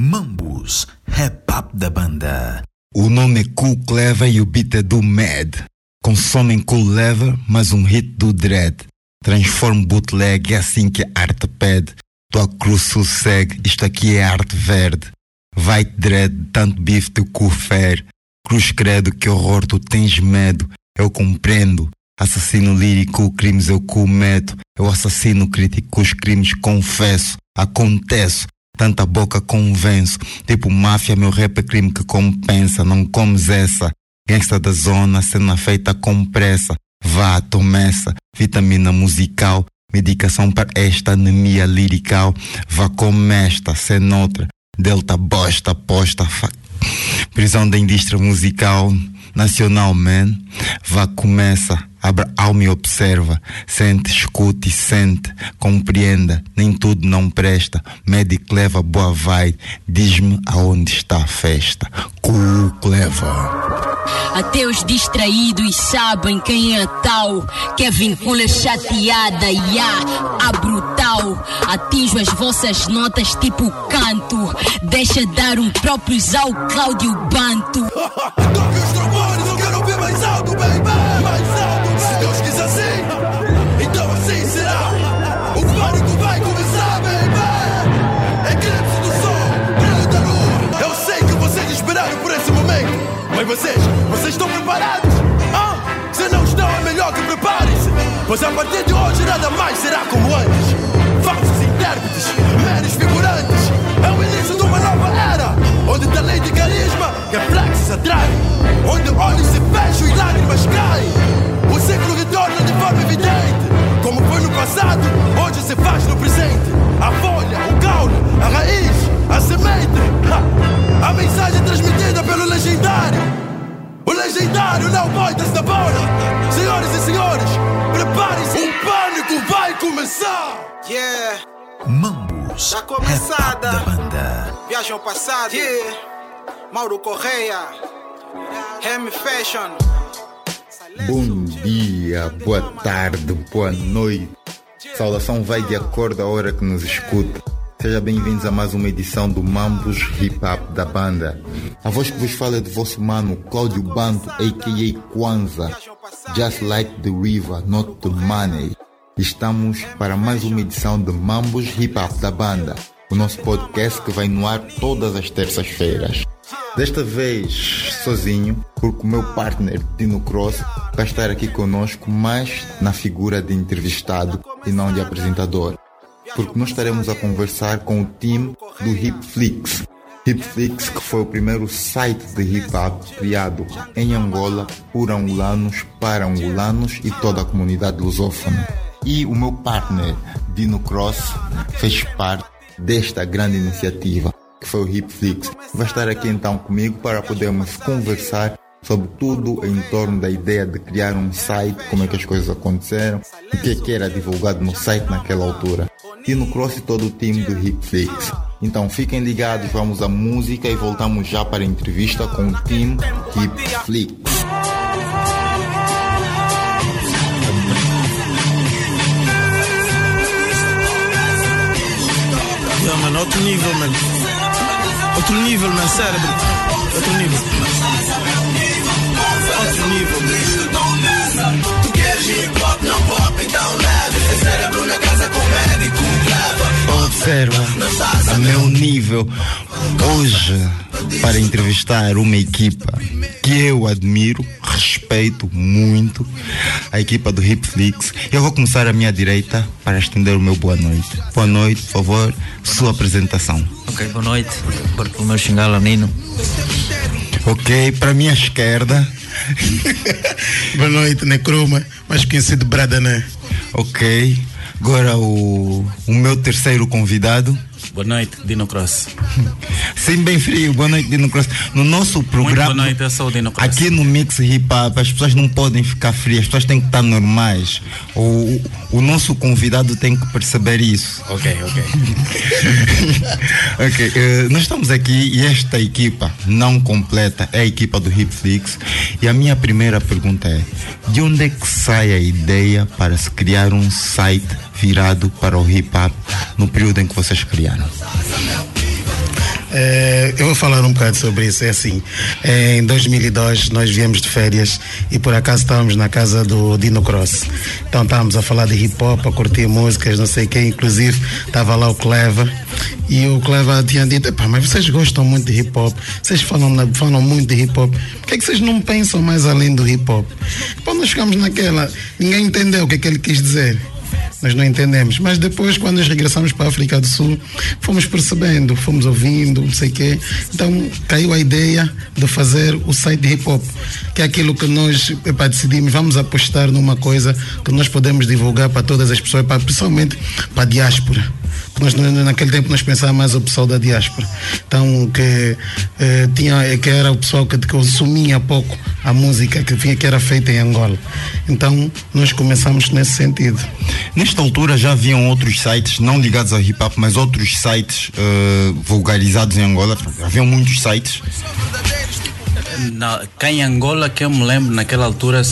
Mambus, rap da banda. O nome é Cool Clever e o beat é do Mad. Consomem Cool Lever, mas um hit do Dread. Transformo bootleg, é assim que a arte pede. Tua cruz sossegue, isto aqui é arte verde. Vai-te dread, tanto bife teu cu fere. Cruz credo, que horror, tu tens medo. Eu compreendo. Assassino lírico, crimes eu cometo. Eu assassino crítico, os crimes confesso. Acontece. Tanta boca convenço. Tipo máfia, meu rap é crime que compensa. Não comes essa. Gangsta da zona, cena feita com pressa. Vá, tomessa. Vitamina musical. Medicação para esta anemia lirical. Vá com esta, outra. Delta bosta, posta. Fa... Prisão da indústria musical nacional, man. Vá, começa. Abra alma e observa. Sente, escute e sente. Compreenda. Nem tudo não presta. Médico leva boa vibe. Diz-me aonde está a festa. Cuco leva. Até os distraídos sabem quem é a tal que a vincula chateada e yeah, a brutal. Atinjo as vossas notas tipo canto. Deixa dar um próprios ao Cláudio Banto. Toque os trombones, eu quero ouvir mais alto, baby. Tá começada. da banda. viagem ao passado. Yeah, Mauro Correia, Remy Fashion. Bom dia, boa tarde, boa noite. Saudação vai de acordo à hora que nos escuta. Sejam bem-vindos a mais uma edição do Mambus Hip Hop da banda. A voz que vos fala é do vosso mano Cláudio Banto, a.k.a. Kwanzaa. Just like the river, not the money. Estamos para mais uma edição do Mambus Hip Hop da banda, o nosso podcast que vai no ar todas as terças-feiras. Desta vez sozinho, porque o meu partner Tino Cross vai estar aqui conosco, mas na figura de entrevistado e não de apresentador. Porque nós estaremos a conversar com o time do Hipflix. Hipflix, que foi o primeiro site de hip hop criado em Angola por angolanos para angolanos e toda a comunidade lusófona. E o meu partner Dino Cross fez parte desta grande iniciativa que foi o Hipflix. Vai estar aqui então comigo para podermos conversar sobre tudo em torno da ideia de criar um site, como é que as coisas aconteceram, o que é que era divulgado no site naquela altura. E no Cross e todo o time do Hipflix. Então fiquem ligados, vamos à música e voltamos já para a entrevista com o time Hipflix. Mano, outro nível, mano. Outro nível, mano, cérebro. Outro nível. Outro nível. Tu queres hip hop, não pop, então leve. É cérebro na casa com médico, leva. Observa a meu nível hoje para entrevistar uma equipa que eu admiro, respeito muito, a equipa do Hipflix. Eu vou começar à minha direita para estender o meu boa noite. Boa noite, por favor, sua apresentação. Ok, boa noite. Por o meu xingala Nino. Ok, para a minha esquerda. Boa noite, Necroma. Mais conhecido Bradané. Ok, agora o, o meu terceiro convidado. Boa noite, Dino Cross. Sim, bem frio. Boa noite, Dino Cross. No nosso Muito programa. boa noite, eu sou o Dino Cross. Aqui no Mix Hip Hop as pessoas não podem ficar frias, as pessoas têm que estar normais. O, o nosso convidado tem que perceber isso. Ok, ok. ok, eh, nós estamos aqui e esta equipa não completa é a equipa do Hipflix. E a minha primeira pergunta é: de onde é que sai a ideia para se criar um site virado para o hip hop no período em que vocês criaram? É, eu vou falar um bocado sobre isso. É assim, em 2002 nós viemos de férias e por acaso estávamos na casa do Dino Cross. Então estávamos a falar de hip hop, a curtir músicas, não sei quem, inclusive estava lá o Cleva e o Cleva tinha dito: mas vocês gostam muito de hip hop, vocês falam, falam muito de hip hop, por que, é que vocês não pensam mais além do hip hop? Então nós ficamos naquela, ninguém entendeu o que, é que ele quis dizer nós não entendemos. Mas depois, quando nós regressamos para a África do Sul, fomos percebendo, fomos ouvindo, não sei o quê. Então caiu a ideia de fazer o site de hip hop, que é aquilo que nós epa, decidimos, vamos apostar numa coisa que nós podemos divulgar para todas as pessoas, para, principalmente para a diáspora nós, naquele tempo nós pensávamos mais o pessoal da diáspora. Então, que, eh, tinha, que era o pessoal que, que consumia pouco a música que, vinha, que era feita em Angola. Então, nós começamos nesse sentido. Nesta altura já haviam outros sites, não ligados ao hip hop, mas outros sites uh, vulgarizados em Angola. Haviam muitos sites. Na, cá em Angola, que eu me lembro, naquela altura,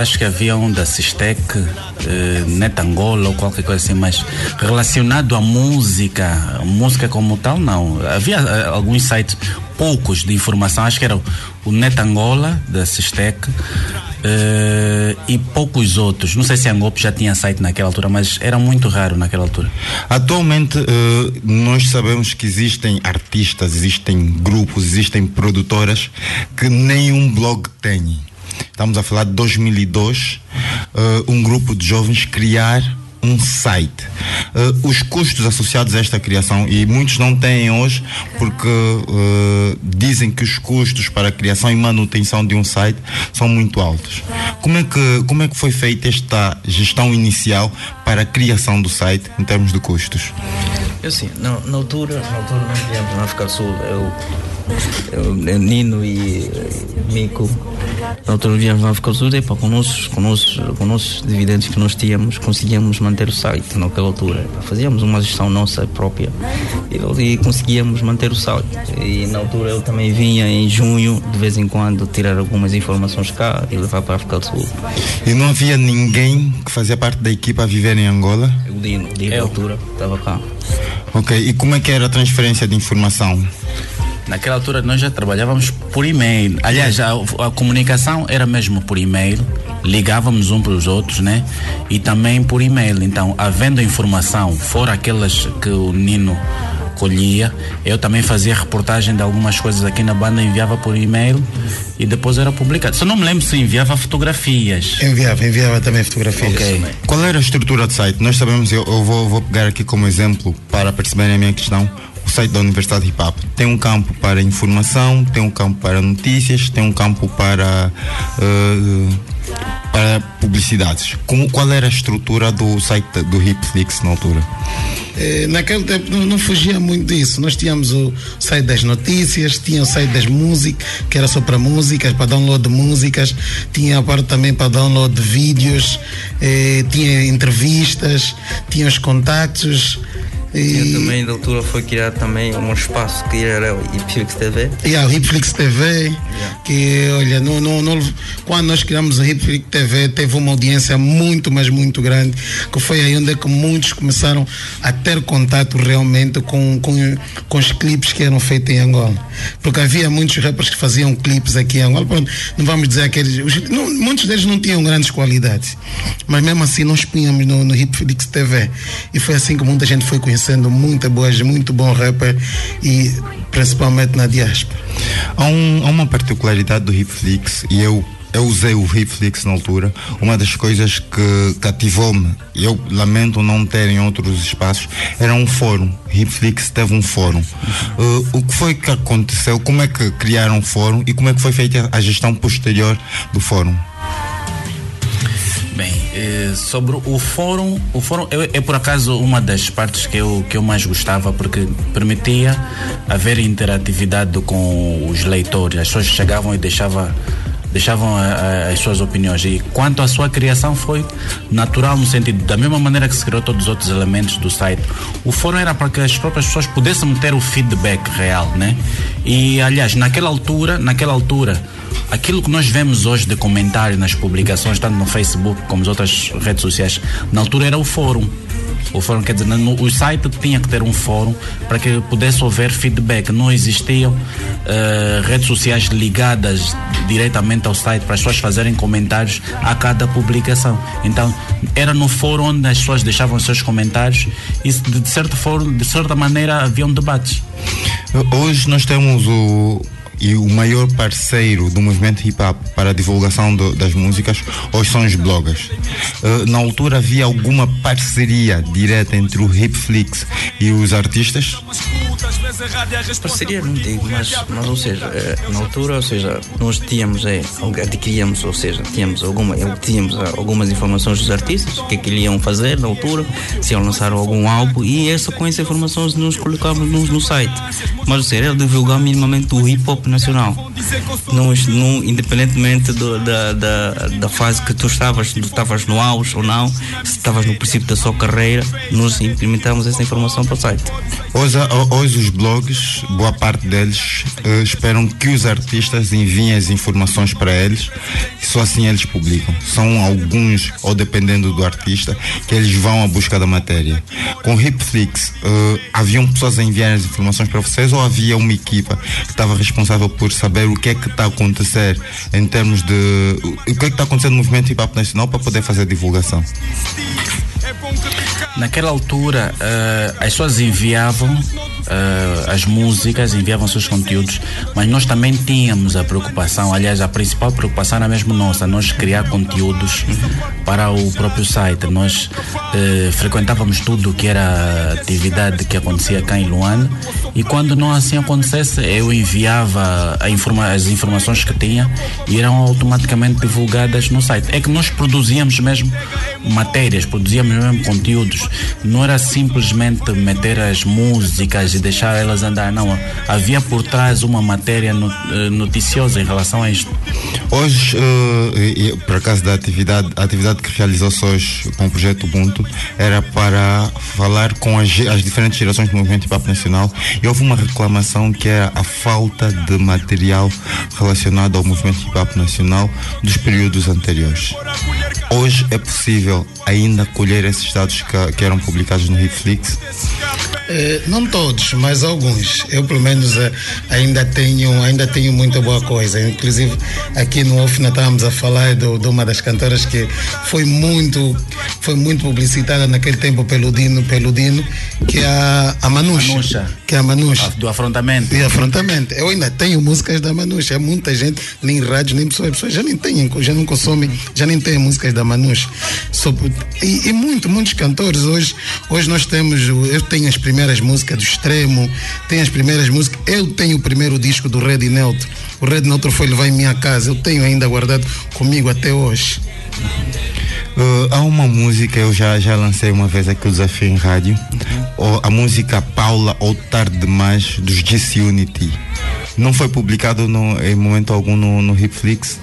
acho que havia um da Sistec, eh, Net Angola ou qualquer coisa assim, mas relacionado à música, música como tal, não. Havia eh, alguns sites, poucos de informação, acho que era o Net Angola, da Sistec, Uh, e poucos outros. Não sei se Angop já tinha site naquela altura, mas era muito raro naquela altura. Atualmente, uh, nós sabemos que existem artistas, existem grupos, existem produtoras que nenhum blog tem. Estamos a falar de 2002, uh, eh, um grupo de jovens criar um site. Uh, os custos associados a esta criação, e muitos não têm hoje, porque uh, dizem que os custos para a criação e manutenção de um site são muito altos. Como é que, como é que foi feita esta gestão inicial para a criação do site em termos de custos? Eu sim, na, na altura, na altura viemos na África do Sul, eu Nino e Mico, na altura viemos na África do Sul, epa, com, nossos, com, nossos, com nossos dividendos que nós tínhamos, conseguíamos manter o site naquela altura. Fazíamos uma gestão nossa própria e, e conseguíamos manter o site. E na altura eu também vinha em junho, de vez em quando, tirar algumas informações cá e levar para a África do Sul. E não havia ninguém que fazia parte da equipa a viver em Angola? O Dino, Dino na altura, estava cá. Ok, e como é que era a transferência de informação? Naquela altura nós já trabalhávamos por e-mail. Aliás, a, a comunicação era mesmo por e-mail, ligávamos uns para os outros, né? E também por e-mail. Então, havendo informação, fora aquelas que o Nino colhia, eu também fazia reportagem de algumas coisas aqui na banda, enviava por e-mail e depois era publicado. Só não me lembro se enviava fotografias. Enviava, enviava também fotografias. Okay. Qual era a estrutura do site? Nós sabemos, eu, eu vou, vou pegar aqui como exemplo para perceberem a minha questão o site da Universidade Hip Hop tem um campo para informação, tem um campo para notícias, tem um campo para uh, para publicidades. Como, qual era a estrutura do site do Hipflix na altura? Eh, naquele tempo não, não, fugia muito disso. Nós tínhamos o site das notícias, tinha o site das músicas, que era só para músicas, para download de músicas, tinha a parte também para download de vídeos, eh, tinha entrevistas, tinha os contactos. E também, da altura, foi criado também um espaço que era o Hipflix TV. Yeah, o Hipflix TV, yeah. que, olha, no, no, no, quando nós criamos o Hipflix TV, teve uma audiência muito, mas muito grande, que foi aí onde é que muitos começaram a ter contato realmente com, com, com os clipes que eram feitos em Angola. Porque havia muitos rappers que faziam clipes aqui em Angola, pronto, não vamos dizer aqueles, os, não, muitos deles não tinham grandes qualidades, mas mesmo assim nós punhamos no, no Hipflix TV. E foi assim que muita gente foi conhecer sendo muito boas, muito bom rapper e principalmente na diáspora. Há, um, há uma particularidade do Hipflix e eu eu usei o Hipflix na altura. Uma das coisas que cativou-me, e eu lamento não ter em outros espaços, era um fórum. Hipflix teve um fórum. Uh, o que foi que aconteceu? Como é que criaram o fórum e como é que foi feita a gestão posterior do fórum? Bem, eh, sobre o fórum, o fórum é, é, por acaso uma das partes que eu, que eu mais gostava porque permitia haver interatividade com os leitores. As pessoas chegavam e deixavam deixavam a, a, as suas opiniões. E quanto à sua criação, foi natural no sentido, da mesma maneira que se criou todos os outros elementos do site. O fórum era para que as próprias pessoas pudessem ter o feedback real, né? E, aliás, naquela altura, naquela altura, aquilo que nós vemos hoje de comentário nas publicações, tanto no Facebook como nas outras redes sociais, na altura era o fórum. O fórum, quer dizer, no, o site tinha que ter um fórum para que pudesse haver feedback. Não existiam uh, redes sociais ligadas diretamente ao site para as pessoas fazerem comentários a cada publicação. Então, era no fórum onde as pessoas deixavam seus comentários e de, certa forma, de certa maneira haviam debates. Hoje nós temos o, e o maior parceiro do movimento hip hop para a divulgação do, das músicas hoje são os bloggers. Uh, na altura havia alguma parceria direta entre o Hipflix e os artistas? Parceria não digo, mas, mas ou seja, eh, na altura, ou seja, nós tínhamos, é, adquiríamos, ou seja, tínhamos, alguma, tínhamos algumas informações dos artistas, o que é que iam fazer na altura, se iam lançar algum álbum e essa, com essas informações nos colocávamos no, no site. Mas ou seja, era divulgar minimamente o hip hop nacional. No, independentemente do, da, da, da, fase que tu estavas, tu estavas no auge ou não, se estavas no princípio da sua carreira, nós implementamos essa informação para o site. Hoje, hoje os blogs, boa parte deles, uh, esperam que os artistas enviem as informações para eles e só assim eles publicam. São alguns, ou dependendo do artista, que eles vão à busca da matéria. Com Hipflix, uh, haviam pessoas a enviar as informações para vocês ou havia uma equipa que estava responsável por saber o que é que está a acontecer em termos de. o que é que está acontecendo no movimento hip hop nacional para poder fazer divulgação? Naquela altura, uh, as pessoas enviavam uh, as músicas, enviavam seus conteúdos, mas nós também tínhamos a preocupação, aliás, a principal preocupação era mesmo nossa, nós criar conteúdos para o próprio site. Nós uh, frequentávamos tudo o que era atividade que acontecia cá em Luanda e quando não assim acontecesse, eu enviava informa as informações que tinha e eram automaticamente divulgadas no site. É que nós produzíamos mesmo matérias, produzíamos mesmo conteúdos. Não era simplesmente meter as músicas e deixar elas andar, não. Havia por trás uma matéria eh, noticiosa em relação a isto. Hoje, uh, por acaso da atividade, a atividade que realizou-se hoje com o projeto Ubuntu era para falar com as, as diferentes gerações do movimento hop nacional e houve uma reclamação que é a falta de material relacionado ao movimento hip hop nacional dos períodos anteriores. Hoje é possível ainda colher esses dados que, que eram publicados no Hitflix? Eh, não todos, mas alguns. Eu pelo menos eh, ainda tenho ainda tenho muita boa coisa. Inclusive aqui no OFNA estávamos a falar do, de uma das cantoras que foi muito foi muito publicitada naquele tempo pelo Dino, pelo Dino que é a, a Manusha, Manusha. Que é a Manusha. Do afrontamento. E afrontamento. Eu ainda tenho músicas da Manusha. É muita gente, nem rádio, nem pessoas, pessoas já nem têm, já não consomem, já nem têm músicas da Manusha. e, e muito, muitos cantores hoje, hoje nós temos, eu tenho as primeiras músicas do Extremo, tenho as primeiras músicas, eu tenho o primeiro disco do Red Neutro. O Red Neutro foi levar em minha casa, eu tenho ainda guardado comigo até hoje. Uh, há uma música, eu já, já lancei uma vez aqui o desafio em rádio, uhum. a música Paula ou Tarde Demais dos GC Unity. Não foi publicado no, em momento algum no, no Hipflix?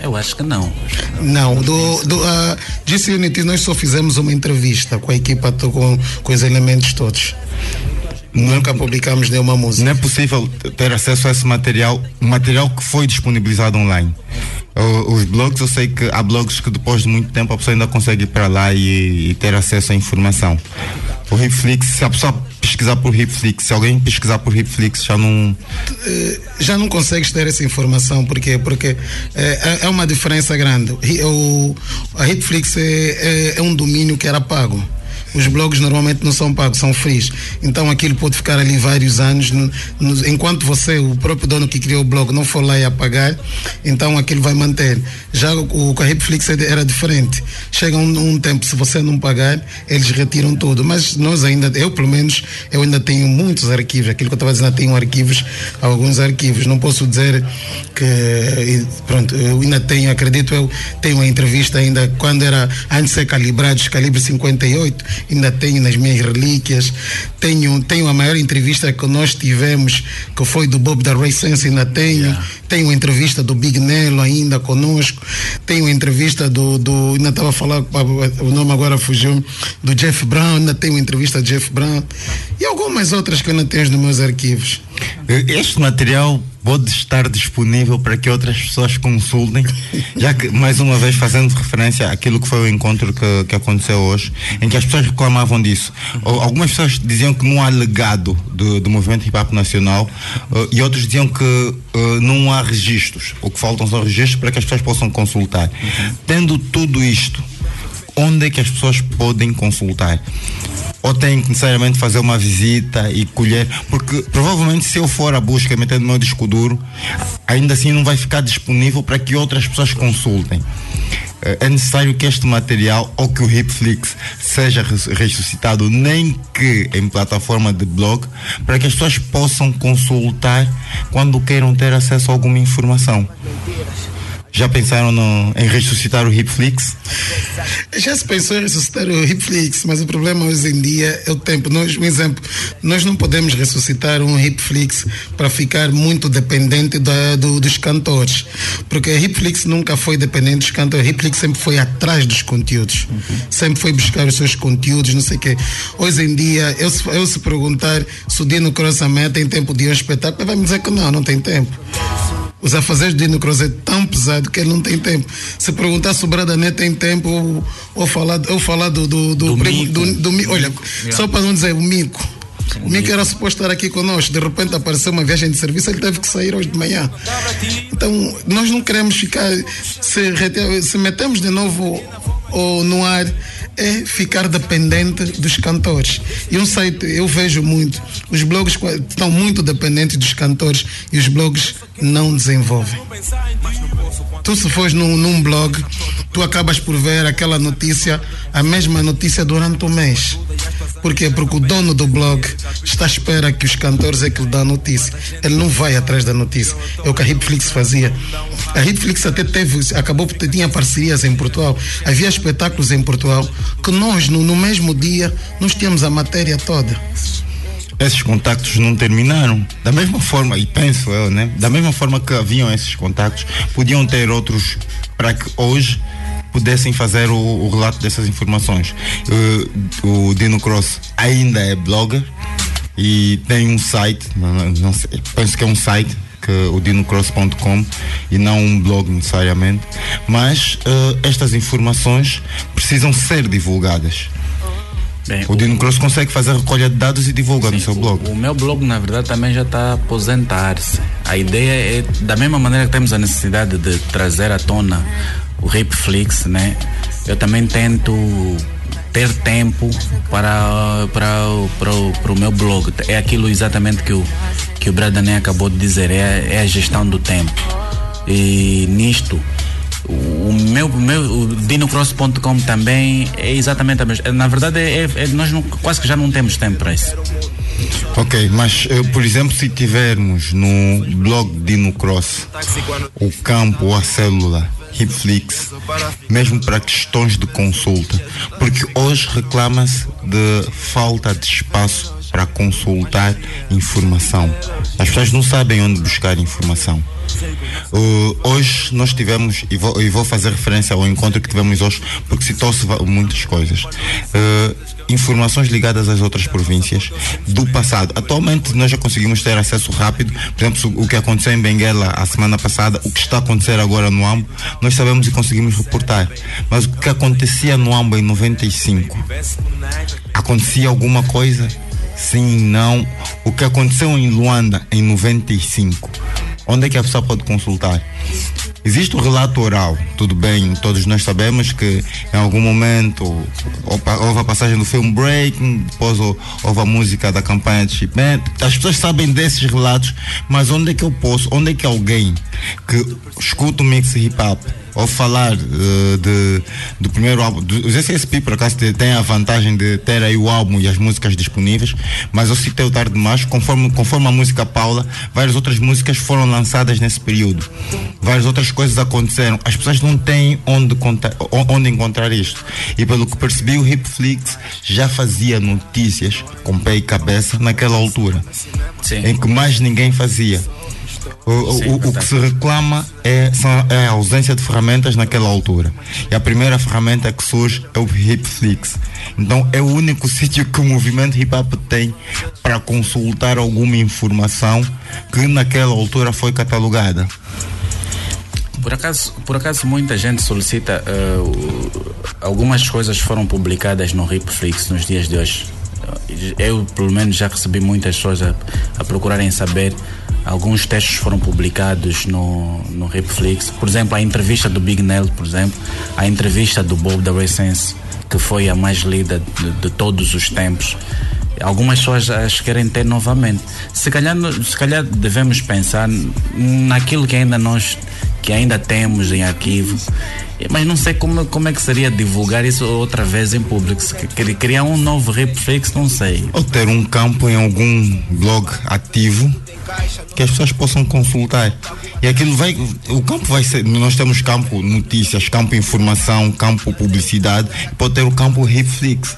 Eu acho que não. Não, do, do uh, Unity nós só fizemos uma entrevista com a equipa, com, com os elementos todos. Nunca publicamos nenhuma música. Não é possível ter acesso a esse material, material que foi disponibilizado online os blogs, eu sei que há blogs que depois de muito tempo a pessoa ainda consegue ir para lá e, e ter acesso à informação. O Hipflix, se a pessoa pesquisar por Hipflix, se alguém pesquisar por Hipflix já não. Eh, já não consegues ter essa informação, porque Porque é, é uma diferença grande. O, a Hipflix é, é, é um domínio que era pago os blogs normalmente não são pagos, são frios. Então aquilo pode ficar ali vários anos. No, no, enquanto você, o próprio dono que criou o blog, não for lá e apagar, então aquilo vai manter. Já o, o Hipflix era diferente. Chega um, um, tempo, se você não pagar, eles retiram tudo. Mas nós ainda, eu pelo menos, eu ainda tenho muitos arquivos. Aquilo que eu estava dizendo, tenho arquivos, alguns arquivos. Não posso dizer que, pronto, eu ainda tenho, acredito, eu tenho uma entrevista ainda quando era antes de ser calibrados, calibre 58, ainda tenho nas minhas relíquias. Tenho, tenho a maior entrevista que nós tivemos, que foi do Bob da Ray Sense, ainda tenho. Yeah. Tenho a entrevista do Big Nelo ainda conosco. Tenho a entrevista do. do ainda estava a falar, o nome agora fugiu, do Jeff Brown, ainda tenho a entrevista do Jeff Brown. E algumas outras que eu ainda tenho nos meus arquivos. Este material pode estar disponível para que outras pessoas consultem, já que, mais uma vez, fazendo referência àquilo que foi o encontro que, que aconteceu hoje, em que as pessoas reclamavam disso. Algumas pessoas diziam que não há legado do, do movimento hip hop nacional uh, e outros diziam que uh, não há registros. O que faltam são registros para que as pessoas possam consultar. Tendo tudo isto, onde é que as pessoas podem consultar? Ou têm que necessariamente fazer uma visita e colher? Porque provavelmente se eu for à busca e meter no meu disco duro, ainda assim não vai ficar disponível para que outras pessoas consultem. Eh, é necessário que este material ou que o Hipflix seja ressuscitado, nem que em plataforma de blog, para que as pessoas possam consultar quando queiram ter acesso a alguma informação. Já pensaram no, em ressuscitar o Hipflix? Já se pensou em ressuscitar o Hipflix, mas o problema hoje em dia é o tempo. Nós, um exemplo, nós não podemos ressuscitar um Hipflix para ficar muito dependente da, do, dos cantores, porque a Hipflix nunca foi dependente dos cantores. A Hipflix sempre foi atrás dos conteúdos, uhum. sempre foi buscar os seus conteúdos, não sei o quê. Hoje em dia, eu, eu se perguntar se o Dino Crossamé tem tempo de ir ao espetáculo, vai me dizer que não, não tem tempo. Os afazeres de Dino Cruz é tão pesado que ele não tem tempo. Se perguntar se o Bradané tem tempo ou, ou falar, ou falar do, do, do, do, primo, do, do Olha, yeah. só para não dizer o Mico. O Mico era suposto estar aqui conosco, de repente apareceu uma viagem de serviço, ele teve que sair hoje de manhã. Então, nós não queremos ficar. Se, se metemos de novo no ar, é ficar dependente dos cantores. E um site, eu vejo muito, os blogs estão muito dependentes dos cantores e os blogs não desenvolvem. Tu se fores num, num blog, tu acabas por ver aquela notícia, a mesma notícia durante o mês. Porquê? Porque o dono do blog está à espera que os cantores é que lhe dão a notícia. Ele não vai atrás da notícia. É o que a Hitflix fazia. A Hitflix até teve, acabou por ter, tinha parcerias em Portugal. Havia espetáculos em Portugal que nós, no, no mesmo dia, nós tínhamos a matéria toda esses contactos não terminaram. Da mesma forma, e penso eu, né? Da mesma forma que haviam esses contactos, podiam ter outros para que hoje pudessem fazer o, o relato dessas informações. Uh, o Dino Cross ainda é blogger e tem um site, sei, penso que é um site que o dinocross.com e não um blog necessariamente, mas uh, estas informações precisam ser divulgadas. Bem, o, o Dino Cross consegue fazer a recolha de dados e divulgar sim, no seu blog. O, o, meu blog, na verdade, também já está a aposentar-se. A ideia é, da mesma maneira que temos a necessidade de trazer à tona o Rapflix, né? Eu também tento ter tempo para, para, para, para o meu blog. É aquilo exatamente que o, que o Bradané acabou de dizer, é, é a gestão do tempo. E nisto, o meu, meu o dinocross.com também é exatamente a mesma. Na verdade, é, é, é, nós não, quase que já não temos tempo para isso. Ok, mas uh, por exemplo, se tivermos no blog Dino Cross o campo ou a célula Hipflix, mesmo para questões de consulta, porque hoje reclama-se de falta de espaço para consultar informação. As pessoas não sabem onde buscar informação. Uh, hoje nós tivemos, e vou, e vou, fazer referência ao encontro que tivemos hoje, porque citou-se muitas coisas. Uh, informações ligadas às outras províncias do passado. Atualmente nós já conseguimos ter acesso rápido, por exemplo, o que aconteceu em Benguela a semana passada, o que está a acontecer agora no AMBO, nós sabemos e conseguimos reportar. Mas o que acontecia no AMBO em 95? Acontecia alguma coisa? Sim, não. O que aconteceu em Luanda em 95? Onde é que a pessoa pode consultar? Existe o relato oral, tudo bem, todos nós sabemos que em algum momento houve a passagem do filme Breaking, depois houve a música da campanha de Chipman. As pessoas sabem desses relatos, mas onde é que eu posso, onde é que alguém que escuta o mix hip hop ou falar uh, de, do primeiro álbum. Os SSP, por acaso, têm a vantagem de ter aí o álbum e as músicas disponíveis, mas eu citei o Tarde Demais, conforme, conforme a música Paula, várias outras músicas foram lançadas nesse período. Várias outras coisas aconteceram. As pessoas não têm onde, contar, onde encontrar isto. E pelo que percebi, o Hipflix já fazia notícias com pé e cabeça naquela altura, Sim. em que mais ninguém fazia. O, o- o que se reclama é, é a ausência de ferramentas naquela altura. E a primeira ferramenta que surge é o Hipflix. Então é o único sítio que o movimento hip hop tem para consultar alguma informação que naquela altura foi catalogada. Por acaso, por acaso muita gente solicita o- algumas coisas foram publicadas no Hipflix nos dias de hoje. Eu pelo menos já recebi muitas pessoas a, a procurarem saber. Alguns textos foram publicados no, no Hipflix. Por exemplo, a entrevista do Big Nell, por exemplo, a entrevista do Bob da Essence, que foi a mais lida de, de todos os tempos. Algumas pessoas as querem ter novamente. Se calhar, se calhar devemos pensar naquilo que ainda nós que ainda temos em arquivo, mas não sei como, como é que seria divulgar isso outra vez em público. Se cri- criar um novo Repflix, não sei. Ou ter um campo em algum blog ativo que as pessoas possam consultar. E aquilo vai. O campo vai ser. Nós temos campo notícias, campo informação, campo publicidade, pode ter o campo Hipflix.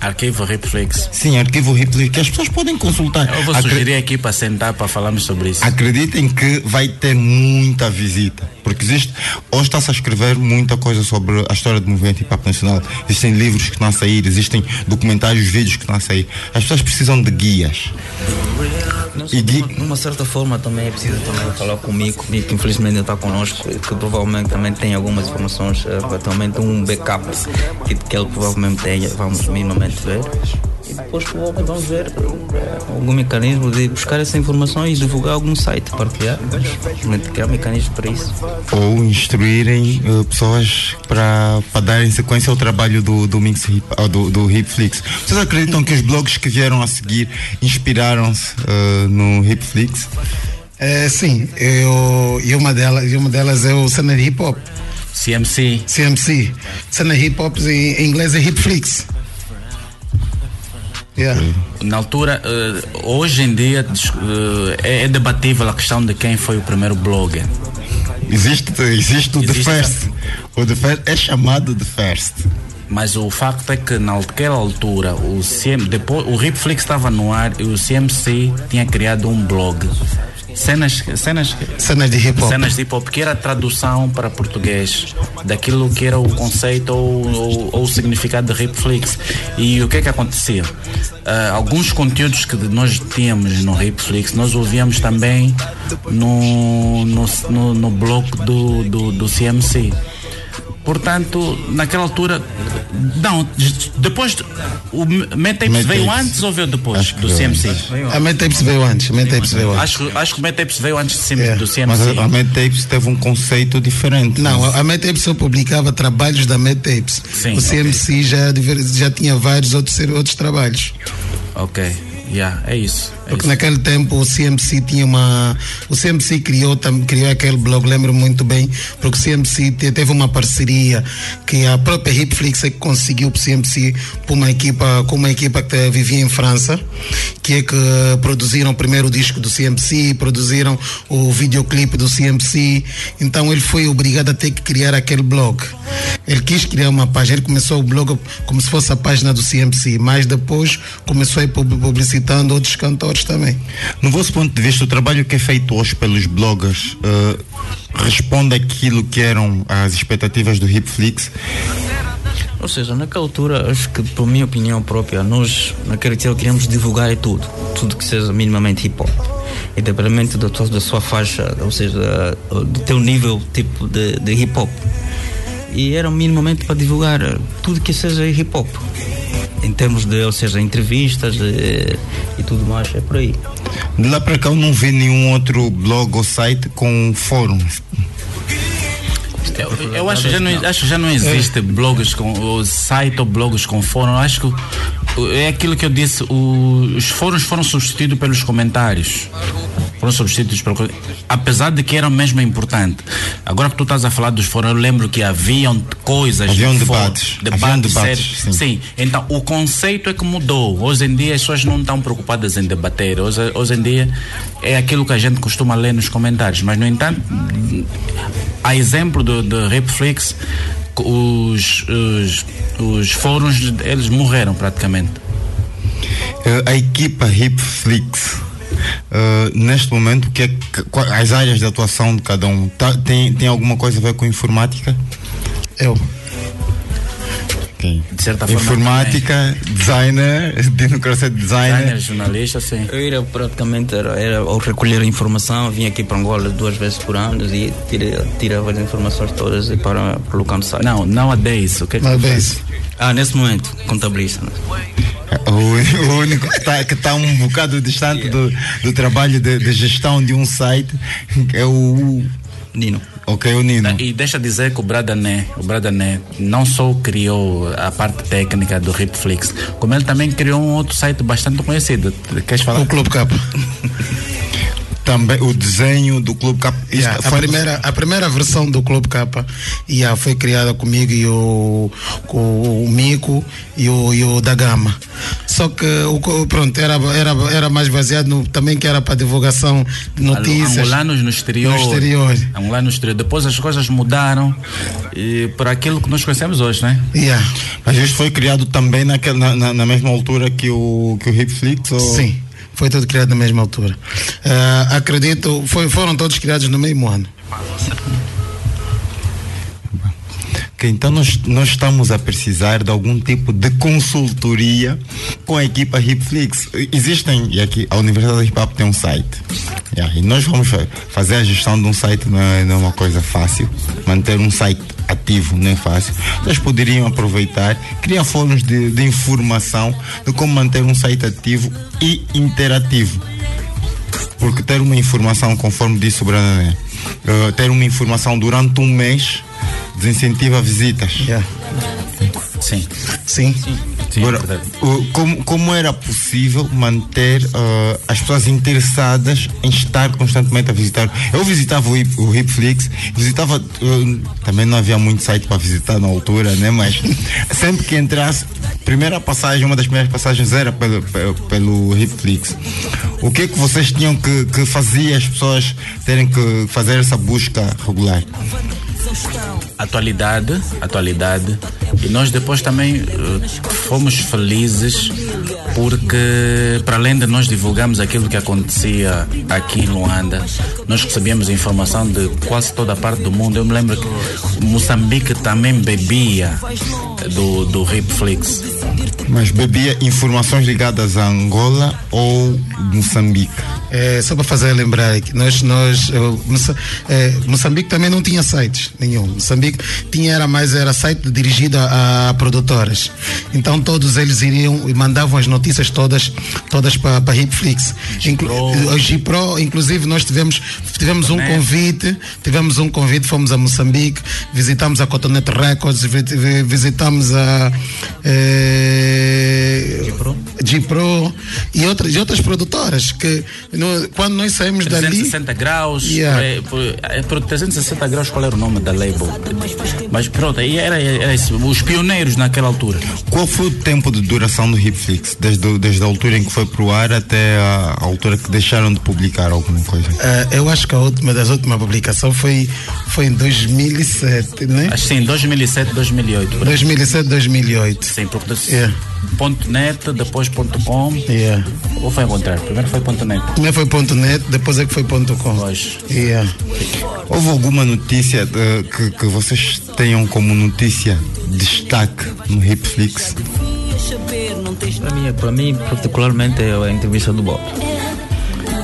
Arquivo Repflix. Sim, arquivo Hipflix, que as pessoas podem consultar. Eu vou Acre- sugerir aqui para sentar para falarmos sobre isso. Acreditem que vai ter muita visita, porque existe, hoje está-se a escrever muita coisa sobre a história do movimento hip hop nacional. Existem livros que estão a sair, existem documentários, vídeos que estão a sair. As pessoas precisam de guias. E de uma certa forma também é preciso também falar comigo, comigo que infelizmente não está connosco, que provavelmente também tem algumas informações, eh, atualmente um backup que, que ele provavelmente tenha, vamos minimamente ver. E depois vamos ver algum mecanismo de buscar essa informação e divulgar algum site, partilhar, mas criar mecanismos para isso. Ou instruírem eh, pessoas para, para darem sequência ao trabalho do, do Mix Hip, ah, do, do Hipflix. Vocês acreditam que os blogs que vieram a seguir inspiraram-se eh, no Hipflix? É, sim, eu, e, uma delas, e uma delas é o cena hip hop. CMC. CMC. Cena hip hop em, em inglês é Hipflix. Yeah. Na altura, eh, hoje em dia, eh, é, é debatível a questão de quem foi o primeiro blogger. Existe, existe o The Existe First. O The First é chamado The First. Mas o facto é que naquela altura o CM, depois o Ripflix estava no ar e o CMC tinha criado um blog. Cenas, cenas, Cenas de hip hop. cenas de hip hop, que era a tradução para português daquilo que era o conceito ou, ou- ou o significado de Ripflix. E o que é que acontecia? Ah, alguns conteúdos que nós tínhamos no Ripflix, nós ouvíamos também no, no, no, no blog do, do, do CMC. Portanto, naquela altura, não, depois o Metapes Metapes. veio antes ou veio depois do veio CMC? A Metapes veio antes. A Metapes veio antes. Acho, acho que o Metapes veio antes do CMC. É. Do CMC. Mas a, a Mad Tapes teve um conceito diferente. Não, a, Metapes só publicava trabalhos da Metapes. Sim, o CMC já, diver- já tinha vários outros, outros trabalhos. Ok, yeah, é isso. É Porque naquele tempo o CMC tinha uma. O CMC criou, tam- criou aquele blog, lembro muito bem, porque o CMC te- teve uma parceria que a própria Hipflix é que conseguiu para o CMC por uma equipa, com uma equipa que vivia em França, que é que produziram primeiro o disco do CMC, produziram o videoclipe do CMC. Então ele foi obrigado a ter que criar aquele blog. Ele quis criar uma página, ele começou o blog como se fosse a página do CMC, mas depois começou a ir pub- publicitando outros cantores também. No vosso ponto de vista, o trabalho que é feito hoje pelos bloggers eh, responde àquilo que eram as expectativas do Hipflix? Ou seja, naquela altura, acho que, por minha opinião própria, nós, naquele dia, queríamos divulgar tudo, tudo que seja minimamente hip hop. Independente da, tua- da sua faixa, ou seja, do teu nível tipo de, de hip hop. E era minimamente para divulgar eh, tudo que seja hip hop. Em termos de, ou seja, entrevistas eh, e tudo mais, é por aí. De lá para cá eu não vi nenhum outro blog ou site com fórum. Eu, eu acho, que já não, acho já não existe blogs com o site ou blogs com fórum. Acho que é aquilo que eu disse. o- os fóruns foram substituídos pelos comentários. Foram substituídos pelos apesar de que eram mesmo importantes. Agora que tu estás a falar dos fóruns, eu lembro que haviam coisas. Haviam no fórum, debates. Haviam debates, sim. sim. Então o conceito é que mudou. Hoje em dia as pessoas não estão preocupadas em debater. Hoje, hoje em dia é aquilo que a gente costuma ler nos comentários. Mas no entanto, a exemplo do, do os, os, os fóruns eles morreram praticamente. Eh, a equipa Hipflix Uh, neste momento, o que é que, qual- as áreas de atuação de cada um Tá- tem, tem alguma coisa a ver com informática? Eu. Ok. De certa forma, Informática, designer, Dino Cross é designer. Designer, jornalista, sim. Eu era praticamente era, era ao recolher a informação, vinha aqui para Angola duas vezes por ano e tira, tirava as informações todas e para colocar no site. Não, nowadays, o que é que tu fazes? Ah, nesse momento, contabilista. né? O, único que está tá um bocado distante do, do trabalho de, de gestão de um site é o Nino. Ok, o Nino. E deixa dizer que o Bradané, o Bradané não só criou a parte técnica do Ripflix, como ele também criou um outro site bastante conhecido. Queres falar? O Clube Capa. Também o desenho do Clube. Isto Yeah, a, primeira, a primeira versão do Clube Capa yeah, foi criada comigo e o, com o Mico e o, e o da Gama. Só que o, pronto, era, era, era mais baseado no, também que era para divulgação de notícias. Angolanos no exterior. No exterior. Angolanos no exterior. Depois as coisas mudaram e por aquilo que nós conhecemos hoje, né? Yeah. Mas isto foi criado também naquela, na, na, na mesma altura que o, que o Hipflix? Ou... Sim, foi tudo criado na mesma altura. Ah, acredito, foi, foram todos criados no mesmo ano. Então nós, nós estamos a precisar de algum tipo de consultoria com a equipa Hipflix. Existem, e aqui a Universidade Hip Hop tem um site. Yeah, e nós vamos fa- fazer a gestão de um site, não é, não é uma coisa fácil. Manter um site ativo não é fácil. Vocês poderiam aproveitar, criar fóruns de, de informação de como manter um site ativo e interativo. Porque ter uma informação, conforme disse o Branané, eh, ter uma informação durante um mês desincentiva visitas. Sim. Sim. Agora, o- como, como era possível manter eh, as pessoas interessadas em estar constantemente a visitar? Eu visitava o, Hip, o Hipflix, visitava, eh, também não havia muito site para visitar na altura, né? Mas sempre que entrasse, primeira passagem, uma das primeiras passagens era pelo, pelo, pelo Hipflix. O que é que vocês tinham que, que fazer as pessoas terem que fazer essa busca regular? Atualidade, atualidade. E nós depois também eh, fomos felizes porque para além de nós divulgarmos aquilo que acontecia aqui em Luanda, nós recebíamos informação de quase toda a parte do mundo. Eu me lembro que Moçambique também bebia do, do Ripflix. Mas bebia informações ligadas a Angola ou Moçambique? É, só para fazer lembrar aqui, nós, nós é, Moçambique também não tinha sites nenhum. Moçambique tinha era mais era site dirigido a, a produtoras. Então todos eles iriam e mandavam as notícias todas todas para para Hipflix. Inclu, o Gipro, inclusive nós tivemos tivemos um Cotonete. convite, tivemos um convite, fomos a Moçambique, visitamos a Cotonete Records, vi- visitamos a é, Gipro e outras, e outras produtoras que no- quando nós saímos dali 360 graus, Yeah. é, é, por 360 graus, qual era o nome da label? Mas pronto, aí era, era isso, os pioneiros naquela altura. Qual foi o tempo de duração do Hipflix? Desde, desde a altura em que foi pro ar até a, a altura que deixaram de publicar alguma coisa? Ah, eu acho que a última das últimas publicações foi, foi em 2007, né? Acho que sim, 2007, 2008. por aí. 2007, 2008. Sim, porque Yeah. Ponto .net, depois ponto .com. Yeah. Ou foi ao contrário? Primeiro foi ponto .net. Primeiro foi ponto .net, depois é que foi ponto .com. Pois. Yeah. Houve alguma notícia eh, que, que vocês tenham como notícia destaque no Hipflix? Para mim, para mim, particularmente, é a entrevista do Bob.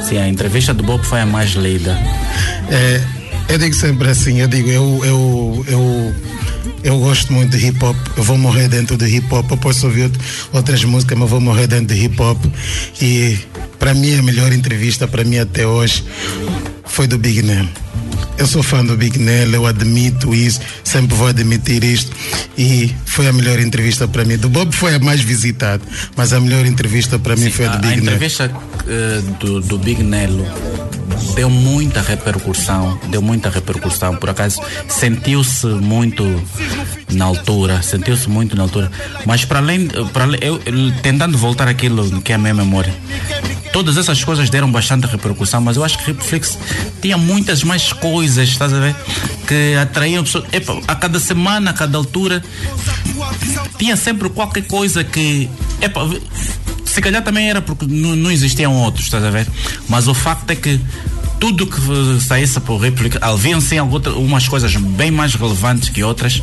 Sim, a entrevista do Bob foi a mais lida. É, eu digo sempre assim, eu digo, eu, eu, eu, eu gosto muito de hip hop, eu vou morrer dentro do hip hop, eu posso ouvir out- outras músicas, mas vou morrer dentro de hip hop. E para mim a melhor entrevista para mim até hoje foi do Big Nell. Eu sou fã do Big Nell, eu admito isso, sempre vou admitir isto. E foi a melhor entrevista para mim. Do Bob foi a mais visitada, mas a melhor entrevista para mim foi a A, do a Big Nell. entrevista eh, do, do Big Nelo deu muita repercussão, deu muita repercussão. Por acaso sentiu-se muito na altura, sentiu-se muito na altura. Mas para além, para eu tentando voltar aquilo que é a minha memória. Todas essas coisas deram bastante repercussão, mas eu acho que Netflix tinha muitas mais coisas, estás a ver? Que atraíam pessoas. Epa, a cada semana, a cada altura, tinha sempre qualquer coisa que. Epa, Se calhar também era porque não, existiam outros, estás a ver? Mas o facto é que tudo que saísse por réplica, haviam sim algumas coisas bem mais relevantes que outras,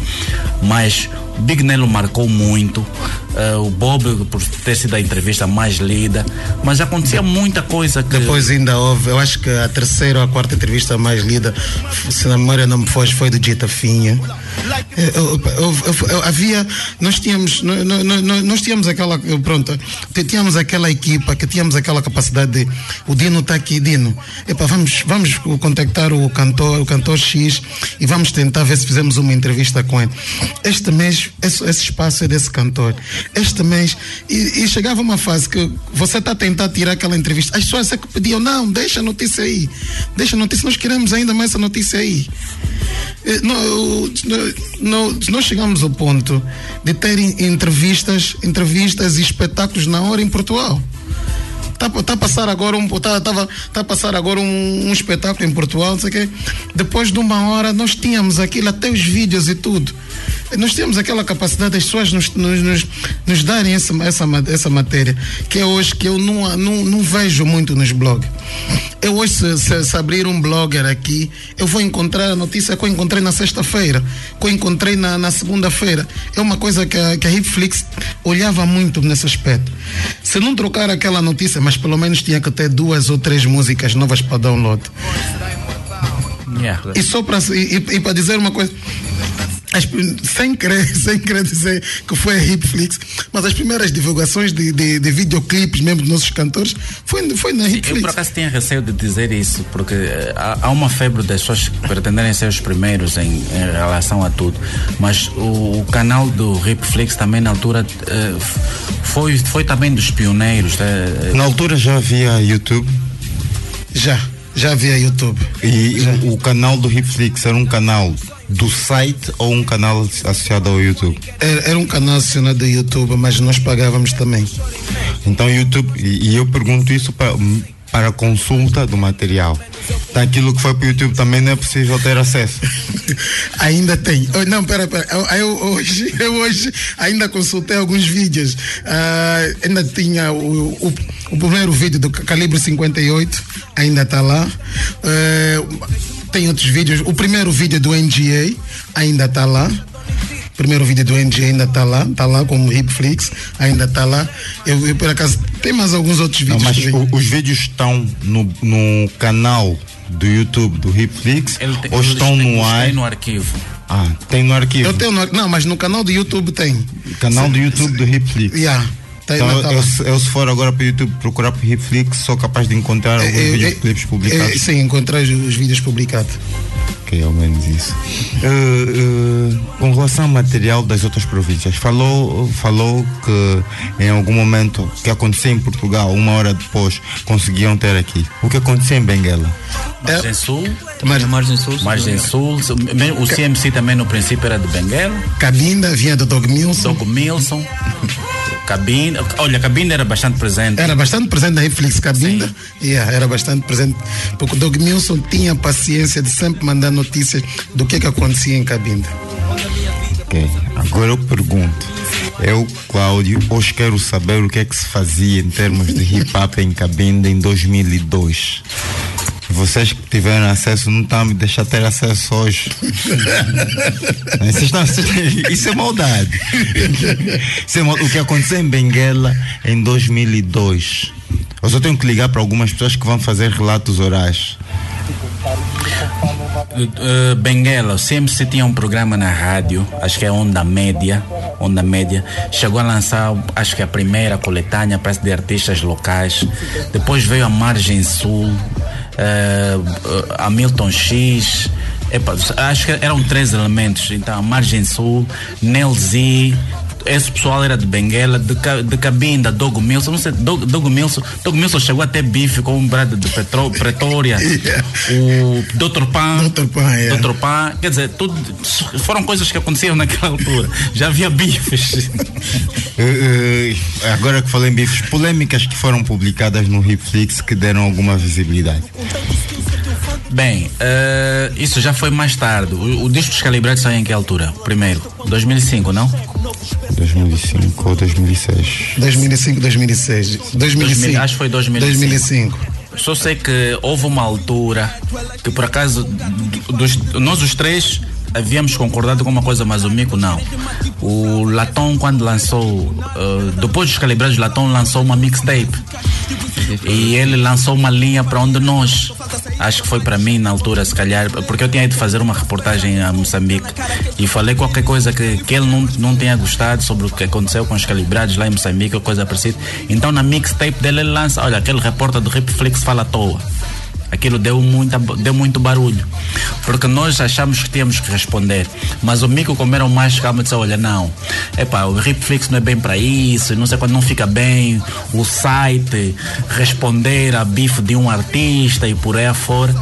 mas Big Nelo marcou muito, uh, o Bob por ter sido a entrevista mais lida, mas acontecia muita coisa que. Depois ainda houve, eu acho que a terceira ou a quarta entrevista mais lida, se na memória não me foge, foi do Dita Finha. Eu, eu, eu, havia, nós tínhamos, nós, nós tínhamos aquela, pronto, tínhamos aquela equipa que tínhamos aquela capacidade de, o Dino está aqui, Dino, epa, vamos, vamos contactar o cantor, o cantor X e vamos tentar ver se fizemos uma entrevista com ele. Este mês esse, esse espaço é desse cantor. Este mês, e, e chegava uma fase que você está a tentar tirar aquela entrevista. As pessoas é que pediam, não, deixa a notícia aí. Deixa a notícia, nós queremos ainda mais essa notícia aí. Nós, nós chegamos ao ponto de ter entrevistas, entrevistas e espetáculos na hora em Portugal. Está tá a passar agora um tá, tava, tá a passar agora um, um espetáculo em Portugal, não sei que. Depois de uma hora nós tínhamos aquilo, até os vídeos e tudo. Nós temos aquela capacidade das pessoas nos, nos, nos, nos darem essa, essa, essa matéria, que é hoje que eu não, não, não vejo muito nos blogs. Eu hoje, se, se, se, abrir um blogger aqui, eu vou encontrar a notícia que eu encontrei na sexta-feira, que eu encontrei na, na segunda-feira. É uma coisa que a, que a Hitflix olhava muito nesse aspecto. Se não trocar aquela notícia, mas pelo menos tinha que ter duas ou três músicas novas para download. Yeah. E só para e, e para dizer uma coisa, as, sem, querer, sem querer dizer que foi a Hipflix, mas as primeiras divulgações de, de, de videoclipes mesmo dos nossos cantores foi, foi na Hipflix. Eu por acaso tinha receio de dizer isso, porque eh, há, há uma febre das pessoas que pretenderem ser os primeiros em, em relação a tudo, mas o, o canal do Hipflix também na altura uh, foi, foi também dos pioneiros. Uh, na altura já havia YouTube? Já, já havia YouTube. E o, o canal do Hipflix era um canal do site ou um canal associado ao YouTube? Era, era, um canal associado ao YouTube, mas nós pagávamos também. Então, YouTube, e, eu pergunto isso para, para consulta do material. Daquilo que foi para o YouTube também não é possível ter acesso. ainda tem. Oh, não, pera, pera. Eu, eu, hoje, eu hoje ainda consultei alguns vídeos. Uh, ainda tinha o, o, o, primeiro vídeo do calibre 58, ainda está lá. Uh, tem outros vídeos. O primeiro vídeo do NGA ainda está lá. O primeiro vídeo do NGA ainda está lá, está lá como Hipflix, ainda está lá. Eu, eu, por acaso, tem mais alguns outros vídeos. Não, mas o, os vídeos estão no, no canal do YouTube do Hipflix ou estão no ar? no arquivo. Ah, tem no arquivo. Eu tenho no, não, mas no canal do YouTube tem. Canal do YouTube do Hipflix. Yeah. Tá então, eu, eu, se for agora para o YouTube procurar por Hipflix, sou capaz de encontrar alguns é, videoclipes publicados. É, sim, encontrar os vídeos publicados. Ok, ao menos isso. Uh, uh, com relação ao material das outras províncias, falou, falou que em algum momento que aconteceu em Portugal, uma hora depois, conseguiam ter aqui. O que aconteceu em Benguela? Margem Sul, Mar... Margem Sul, Margem Sul, o CMC também no princípio era de Benguela. Cabinda vinha do Dog Milson. Dog Milson. Cabine, olha, a cabine era bastante presente. Era bastante presente na Netflix, cabine. Yeah, era bastante presente. Porque o Doug Milson tinha paciência de sempre mandar notícias do que, que acontecia em cabine. Ok, agora eu pergunto. Eu, Cláudio, hoje quero saber o que é que se fazia em termos de hip hop em cabine em 2002 vocês que tiveram acesso não estão a me deixar ter acesso hoje. isso é maldade. Isso é maldade. O que aconteceu em Benguela em 2002. Eu só tenho que ligar para algumas pessoas que vão fazer relatos orais. Uh, Benguela, sempre se tinha um programa na rádio, acho que é Onda Média, Onda Média, chegou a lançar, acho que a primeira coletânea, parece de artistas locais. Depois veio a Margem Sul, uh, Hamilton X, epa, acho que eram três elementos. Então, Margem Sul, Nelzi, esse pessoal era de Benguela, de, de Cabinda, Dogo Milson, não sei, Dogo, Dogo Milson, Dogo Milson chegou até bife com um brado de Petro, Pretória, yeah. o Dr. Pan, Dr. Pan, yeah. Dr. Pan, quer dizer, tudo, foram coisas que aconteciam naquela altura, já havia bifes. uh, uh, agora que falei em bifes, polêmicas que foram publicadas no Hipflix que deram alguma visibilidade. Bem, uh, isso já foi mais tarde. O, o disco descalibrado saiu em que altura? Primeiro, 2005, não? 2005 ou 2006. 2005, 2006. 2005. Acho que foi 2005. 2005. Só sei que houve uma altura que por acaso dos, nós os três havíamos concordado com uma coisa, mas o Mico não. O Latom, quando lançou, uh, depois dos calibrados, Latom lançou uma mixtape. E ele lançou uma linha para onde nós, acho que foi para mim na altura, se calhar, porque eu tinha ido fazer uma reportagem a Moçambique e falei qualquer coisa que, que ele não, não tenha gostado sobre o que aconteceu com os calibrados lá em Moçambique, ou coisa parecida. Então na mixtape dele ele lança, olha, aquele repórter do Ripflix fala à toa aquilo deu, muita, deu muito barulho. Porque nós achamos que tínhamos que responder. Mas o Mico, como era o mais calmo, disse: olha, não, epá, o Ripflix não é bem para isso, não sei quando não fica bem, o site, responder a bife de um artista e por aí afora.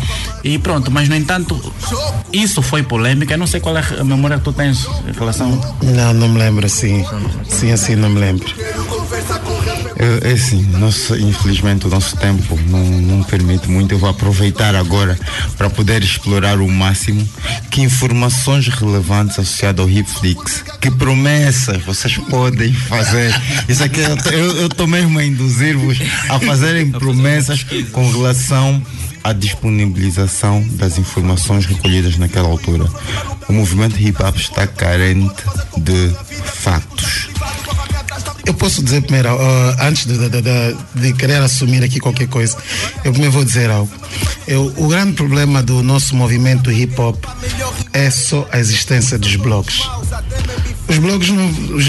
E pronto, mas no entanto, isso foi polêmica. Eu não sei qual é a memória que tu tens em relação. Não, não me lembro assim. Sim, assim não me lembro. É, é assim, nosso, infelizmente o nosso tempo não, não permite muito. Eu vou aproveitar agora para poder explorar o máximo que informações relevantes associadas ao Hipflix, que promessas vocês podem fazer. Isso aqui eu estou mesmo a induzir-vos a fazerem promessas com relação à disponibilização das informações recolhidas naquela altura. O movimento hip hop está carente de factos. Eu posso dizer primeiro, uh, antes de, de, de, de, querer assumir aqui qualquer coisa, eu primeiro vou dizer algo. Eu, o grande problema do nosso movimento hip hop é só a existência dos blogs. Os blogs, não, os,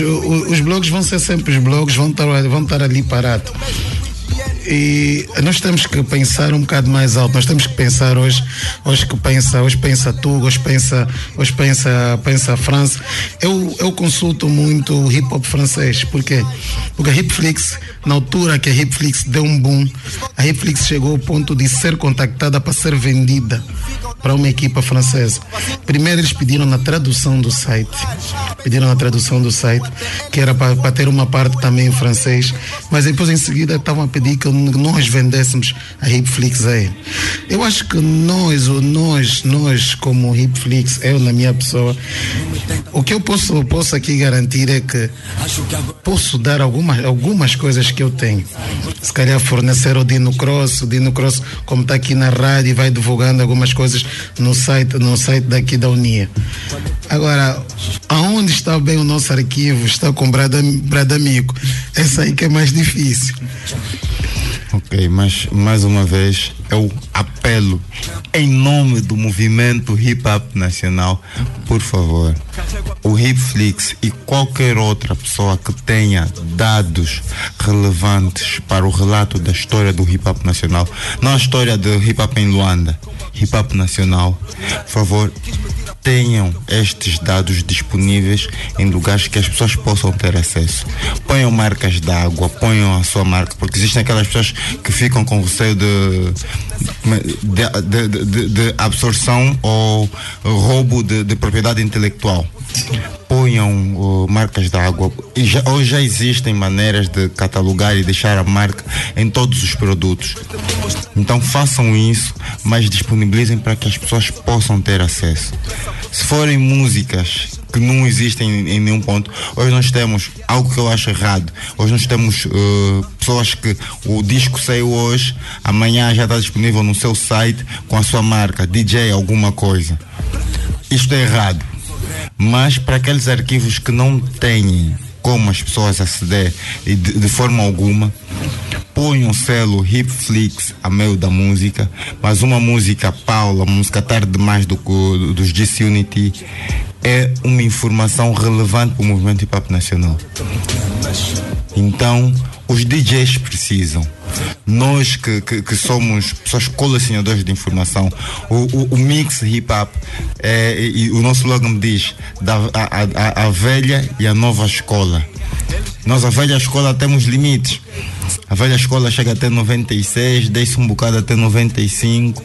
os blogs vão ser sempre os blogs, vão estar, vão estar ali parados. E nós temos que pensar um bocado mais alto. Nós temos que pensar hoje, hoje que pensa, hoje pensa tu, hoje pensa, hoje pensa, pensa França. Eu, eu consulto muito hip hop francês. Por quê? Porque a Hipflix, na altura que a Hipflix deu um boom, a Hipflix chegou ao ponto de ser contactada para ser vendida para uma equipa francesa. Primeiro eles pediram na tradução do site, pediram na tradução do site, que era para ter uma parte também em francês, mas depois em seguida estavam a pedir que nós vendéssemos a Hipflix a ele. Eu acho que nós, nós, nós como Hipflix, eu na minha pessoa, o que eu posso, posso aqui garantir é que posso dar algumas, algumas coisas que eu tenho. Se calhar fornecer o Dino Cross, o Dino Cross, como está aqui na rádio, vai divulgando algumas coisas no site, no site daqui da Unia. Agora, aonde está bem o nosso arquivo? Está com Brada, Brada Amigo. Essa aí que é mais difícil. Ok, mas mais uma vez eu apelo em nome do movimento hip hop nacional, por favor, o Hipflix e qualquer outra pessoa que tenha dados relevantes para o relato da história do hip hop nacional, não a história do hip hop em Luanda, hip hop nacional, por favor, tenham estes dados disponíveis em lugares que as pessoas possam ter acesso. Ponham marcas d'água, ponham a sua marca, porque existem aquelas pessoas que ficam com receio de, de, de, de absorção ou roubo de, propriedade intelectual. Ponham uh, marcas d'água. E já, hoje já existem maneiras de catalogar e deixar a marca em todos os produtos. Então façam isso, mas disponibilizem para que as pessoas possam ter acesso. Se forem músicas que não existem em, em nenhum ponto, hoje nós temos algo que eu acho errado. Hoje nós temos uh, pessoas que o disco saiu hoje, amanhã já está disponível no seu site com a sua marca, DJ alguma coisa. Isto é errado. Mas para aqueles arquivos que não têm como as pessoas aceder de, de forma alguma, põe um selo Hipflix a meio da música, mas uma música Paula, uma música tarde demais do, dos Disunity, é uma informação relevante para o movimento hip hop nacional. Então, os DJs precisam. Nós que, que, que somos pessoas colecionadores de informação, o, o, o mix hip hop, é, e o nosso slogan diz da, a, a, a velha e a nova escola. Nós, a velha escola, temos limites. A velha escola chega até 96, desce um bocado até 95,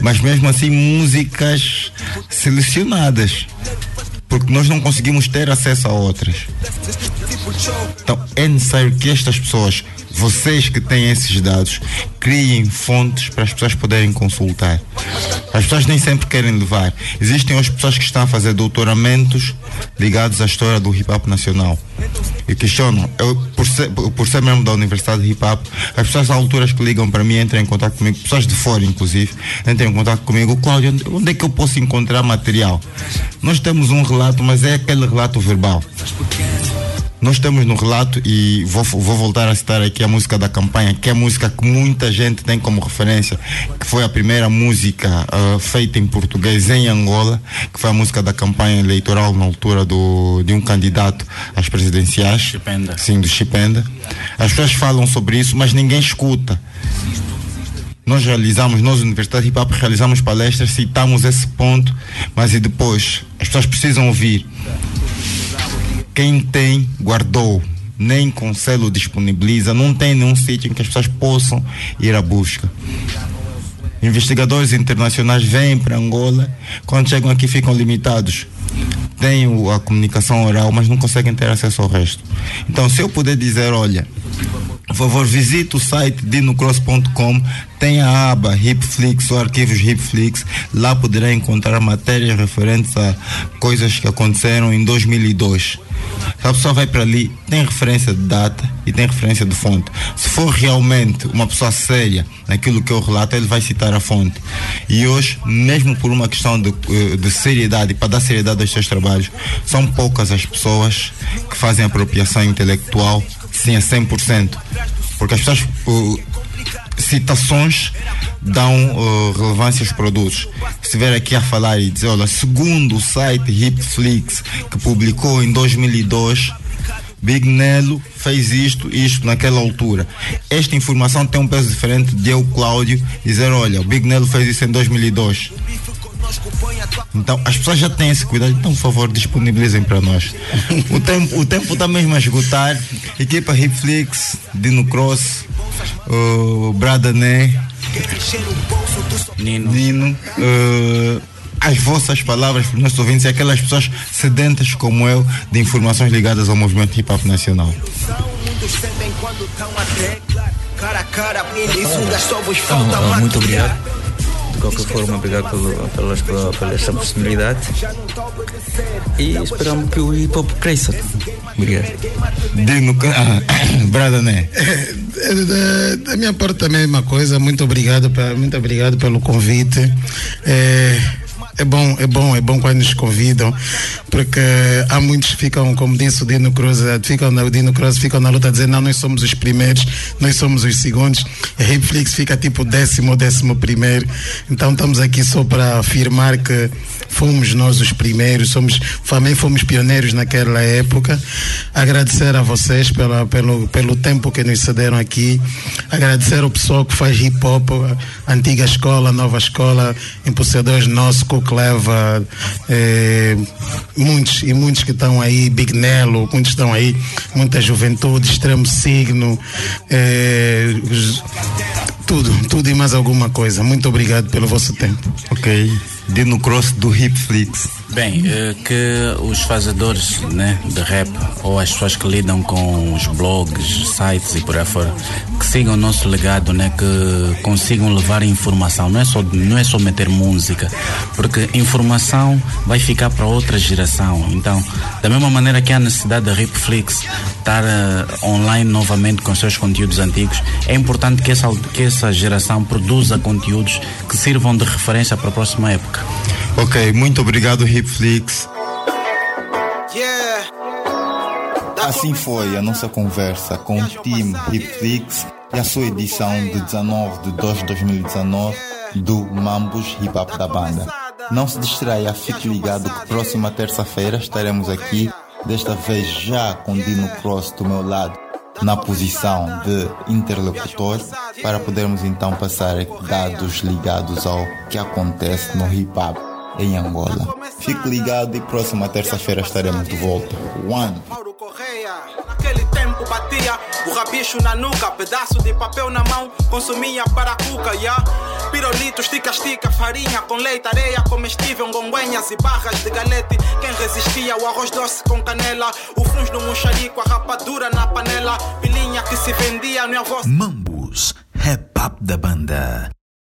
mas mesmo assim, músicas selecionadas porque nós não conseguimos ter acesso a outras. Então é necessário que estas pessoas vocês que têm esses dados, criem fontes para as pessoas poderem consultar. As pessoas nem sempre querem levar. Existem hoje pessoas que estão a fazer doutoramentos ligados à história do hip hop nacional. E questionam, eu, por, ser, por ser membro da Universidade de Hip Hop, as pessoas à alturas que ligam para mim entram em contato comigo, pessoas de fora inclusive, entram em contato comigo, Cláudio, onde é que eu posso encontrar material? Nós temos um relato, mas é aquele relato verbal. Nós temos no relato, e vou, vou voltar a citar aqui a música da campanha, que é a música que muita gente tem como referência, que foi a primeira música uh, feita em português em Angola, que foi a música da campanha eleitoral na altura do, de um candidato às presidenciais. Chipenda. Sim, do Chipenda. As pessoas falam sobre isso, mas ninguém escuta. Nós realizamos, nós, Universidade Hip Hop, realizamos palestras, citamos esse ponto, mas e depois? As pessoas precisam ouvir. Quem tem, guardou. Nem com selo disponibiliza, não tem nenhum sítio em que as pessoas possam ir à busca. Investigadores internacionais vêm para Angola, quando chegam aqui ficam limitados. Têm o- a comunicação oral, mas não conseguem ter acesso ao resto. Então, se eu puder dizer, olha, por favor, visite o site dinocross.com, tem a aba Hipflix ou arquivos Hipflix. Lá poderá encontrar matérias referentes a coisas que aconteceram em 2002. Se a pessoa vai para ali, tem referência de data e tem referência de fonte. Se for realmente uma pessoa séria naquilo que eu relato, ele vai citar a fonte. E hoje, mesmo por uma questão de, eh, de seriedade, para dar seriedade aos seus trabalhos, são poucas as pessoas que fazem apropriação intelectual, sim, a 100%. Porque as pessoas. citações dão uh, relevância aos produtos. Se estiver aqui a falar e dizer, olha, segundo o site Hipflix, que publicou em 2002, Big Nelo fez isto, isto naquela altura. Esta informação tem um peso diferente de eu, Cláudio, dizer, olha, o Big Nelo fez isso em 2002. Então, as pessoas já têm esse cuidado, então, por favor, disponibilizem para nós. O tempo, o tempo está mesmo a esgotar. Equipa Hipflix, Dino Cross, o Bradané, Nino. Nino, eh, as vossas palavras para os nossos ouvintes e aquelas pessoas sedentas como eu de informações ligadas ao movimento hip hop nacional. Ah, muito obrigado. De qualquer forma, obrigado pelo, pelas, pela, pela esta possibilidade. E esperamos que o hip hop cresça. Obrigado. Dino, ah, Bradané. Da, da minha parte também é a mesma coisa. Muito obrigado, muito obrigado pelo convite. É, é bom, é bom, é bom quando nos convidam, porque há muitos que ficam, como disse o Dino Cruz, eh, ficam na, o Dino Cruz ficam na luta dizer não, nós somos os primeiros, nós somos os segundos. A Hipflix fica tipo décimo, décimo primeiro. Então estamos aqui só para afirmar que fomos nós os primeiros, somos, também fomos pioneiros naquela época. Agradecer a vocês pela, pelo, pelo tempo que nos cederam aqui. Agradecer ao pessoal que faz hip hop, antiga escola, nova escola, impulsionadores nossos, Cocleva, eh, muitos e muitos que estão aí, Big Nelo, muitos estão aí, muita juventude, extremo signo, os- tudo, tudo e mais alguma coisa. Muito obrigado pelo vosso tempo. Ok. Dino Cross do Hipflix. Bem, eh, que os fazedores né, de rap ou as pessoas que lidam com os blogs, sites e por aí fora, que sigam o nosso legado, né, que consigam levar informação, não é só, não é só meter música, porque informação vai ficar para outra geração. Então, da mesma maneira que há necessidade da Ripflix estar eh, online novamente com seus conteúdos antigos, é importante que essa, que essa geração produza conteúdos que sirvam de referência para a próxima época. Ok, muito obrigado, Hipflix. Yeah. Assim foi a nossa conversa com o time Hipflix e a sua edição de 19 de 2 de 2019 do Mambus Hip Hop da banda. Não se distraia, fique ligado que próxima terça-feira estaremos aqui, desta vez já com Dino Cross do meu lado, na posição de interlocutor, para podermos então passar dados ligados ao que acontece no hip hop em Angola. Fique ligado e próxima terça-feira estaremos de volta. One. Batia o rabicho na nuca, pedaço de papel na mão, consumia para a cuca, yeah. Pirolitos, tica-tica, farinha com leite, areia comestível, gonguenhas e barras de galete. Quem resistia, o arroz doce com canela, o funs no mocharico, a rapadura na panela, pilinha que se vendia no avô. Mambus, rap up da banda.